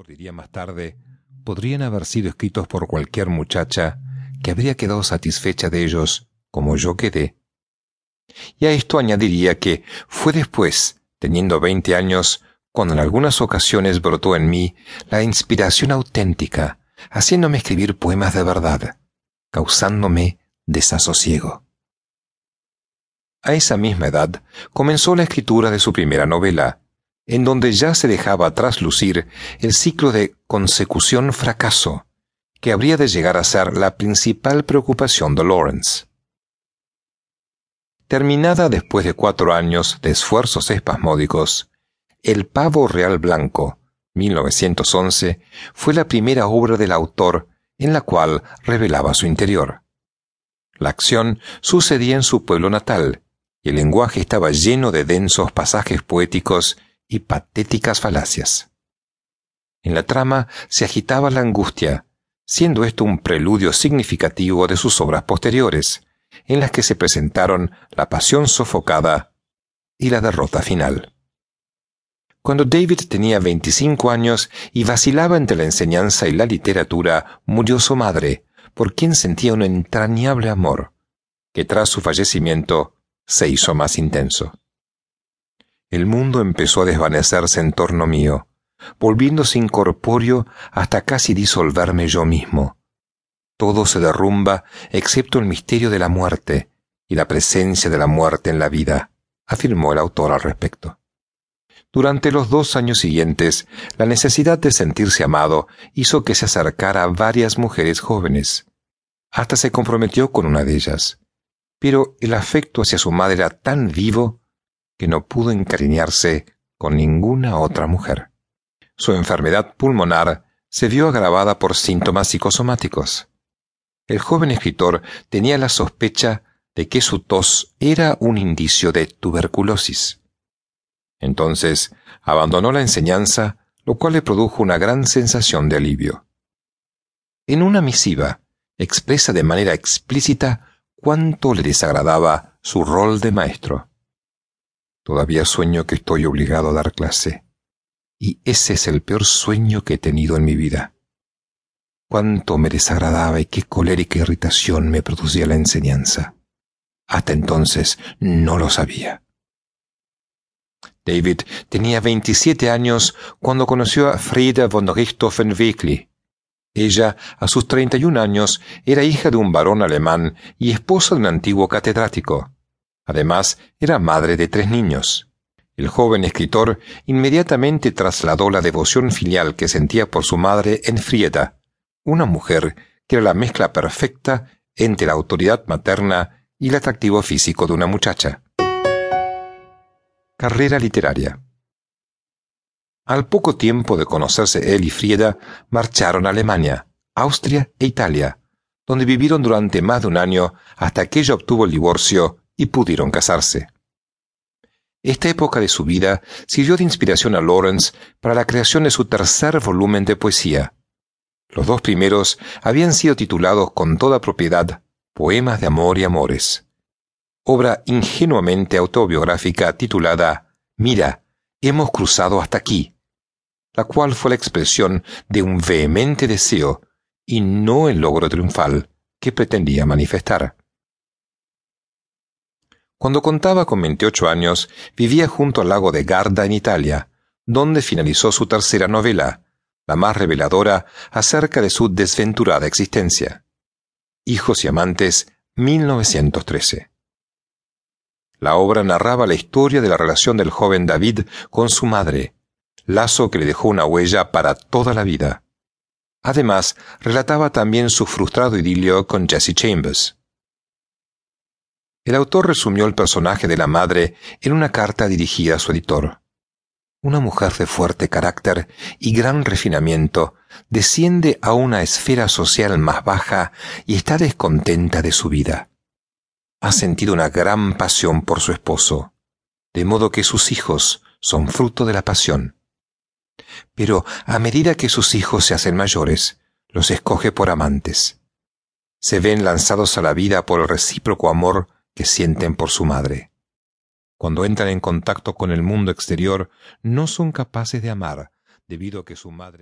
diría más tarde, podrían haber sido escritos por cualquier muchacha que habría quedado satisfecha de ellos como yo quedé. Y a esto añadiría que fue después, teniendo veinte años, cuando en algunas ocasiones brotó en mí la inspiración auténtica, haciéndome escribir poemas de verdad, causándome desasosiego. A esa misma edad comenzó la escritura de su primera novela, en donde ya se dejaba traslucir el ciclo de consecución-fracaso, que habría de llegar a ser la principal preocupación de Lawrence. Terminada después de cuatro años de esfuerzos espasmódicos, El pavo real blanco, 1911, fue la primera obra del autor en la cual revelaba su interior. La acción sucedía en su pueblo natal, y el lenguaje estaba lleno de densos pasajes poéticos y patéticas falacias. En la trama se agitaba la angustia, siendo esto un preludio significativo de sus obras posteriores, en las que se presentaron la pasión sofocada y la derrota final. Cuando David tenía 25 años y vacilaba entre la enseñanza y la literatura, murió su madre, por quien sentía un entrañable amor, que tras su fallecimiento se hizo más intenso. El mundo empezó a desvanecerse en torno mío, volviéndose incorpóreo hasta casi disolverme yo mismo. Todo se derrumba excepto el misterio de la muerte y la presencia de la muerte en la vida, afirmó el autor al respecto. Durante los dos años siguientes, la necesidad de sentirse amado hizo que se acercara a varias mujeres jóvenes. Hasta se comprometió con una de ellas. Pero el afecto hacia su madre era tan vivo que no pudo encariñarse con ninguna otra mujer. Su enfermedad pulmonar se vio agravada por síntomas psicosomáticos. El joven escritor tenía la sospecha de que su tos era un indicio de tuberculosis. Entonces abandonó la enseñanza, lo cual le produjo una gran sensación de alivio. En una misiva, expresa de manera explícita cuánto le desagradaba su rol de maestro. Todavía sueño que estoy obligado a dar clase. Y ese es el peor sueño que he tenido en mi vida. Cuánto me desagradaba y qué colérica irritación me producía la enseñanza. Hasta entonces no lo sabía. David tenía 27 años cuando conoció a Frieda von Richthofen-Weckli. Ella, a sus 31 años, era hija de un varón alemán y esposa de un antiguo catedrático. Además, era madre de tres niños. El joven escritor inmediatamente trasladó la devoción filial que sentía por su madre en Frieda, una mujer que era la mezcla perfecta entre la autoridad materna y el atractivo físico de una muchacha. Carrera literaria. Al poco tiempo de conocerse él y Frieda, marcharon a Alemania, Austria e Italia, donde vivieron durante más de un año hasta que ella obtuvo el divorcio y pudieron casarse. Esta época de su vida sirvió de inspiración a Lawrence para la creación de su tercer volumen de poesía. Los dos primeros habían sido titulados con toda propiedad Poemas de Amor y Amores. Obra ingenuamente autobiográfica titulada Mira, hemos cruzado hasta aquí, la cual fue la expresión de un vehemente deseo y no el logro triunfal que pretendía manifestar. Cuando contaba con 28 años, vivía junto al lago de Garda en Italia, donde finalizó su tercera novela, la más reveladora acerca de su desventurada existencia. Hijos y amantes, 1913. La obra narraba la historia de la relación del joven David con su madre, lazo que le dejó una huella para toda la vida. Además, relataba también su frustrado idilio con Jesse Chambers. El autor resumió el personaje de la madre en una carta dirigida a su editor. Una mujer de fuerte carácter y gran refinamiento desciende a una esfera social más baja y está descontenta de su vida. Ha sentido una gran pasión por su esposo, de modo que sus hijos son fruto de la pasión. Pero a medida que sus hijos se hacen mayores, los escoge por amantes. Se ven lanzados a la vida por el recíproco amor que sienten por su madre. Cuando entran en contacto con el mundo exterior, no son capaces de amar, debido a que su madre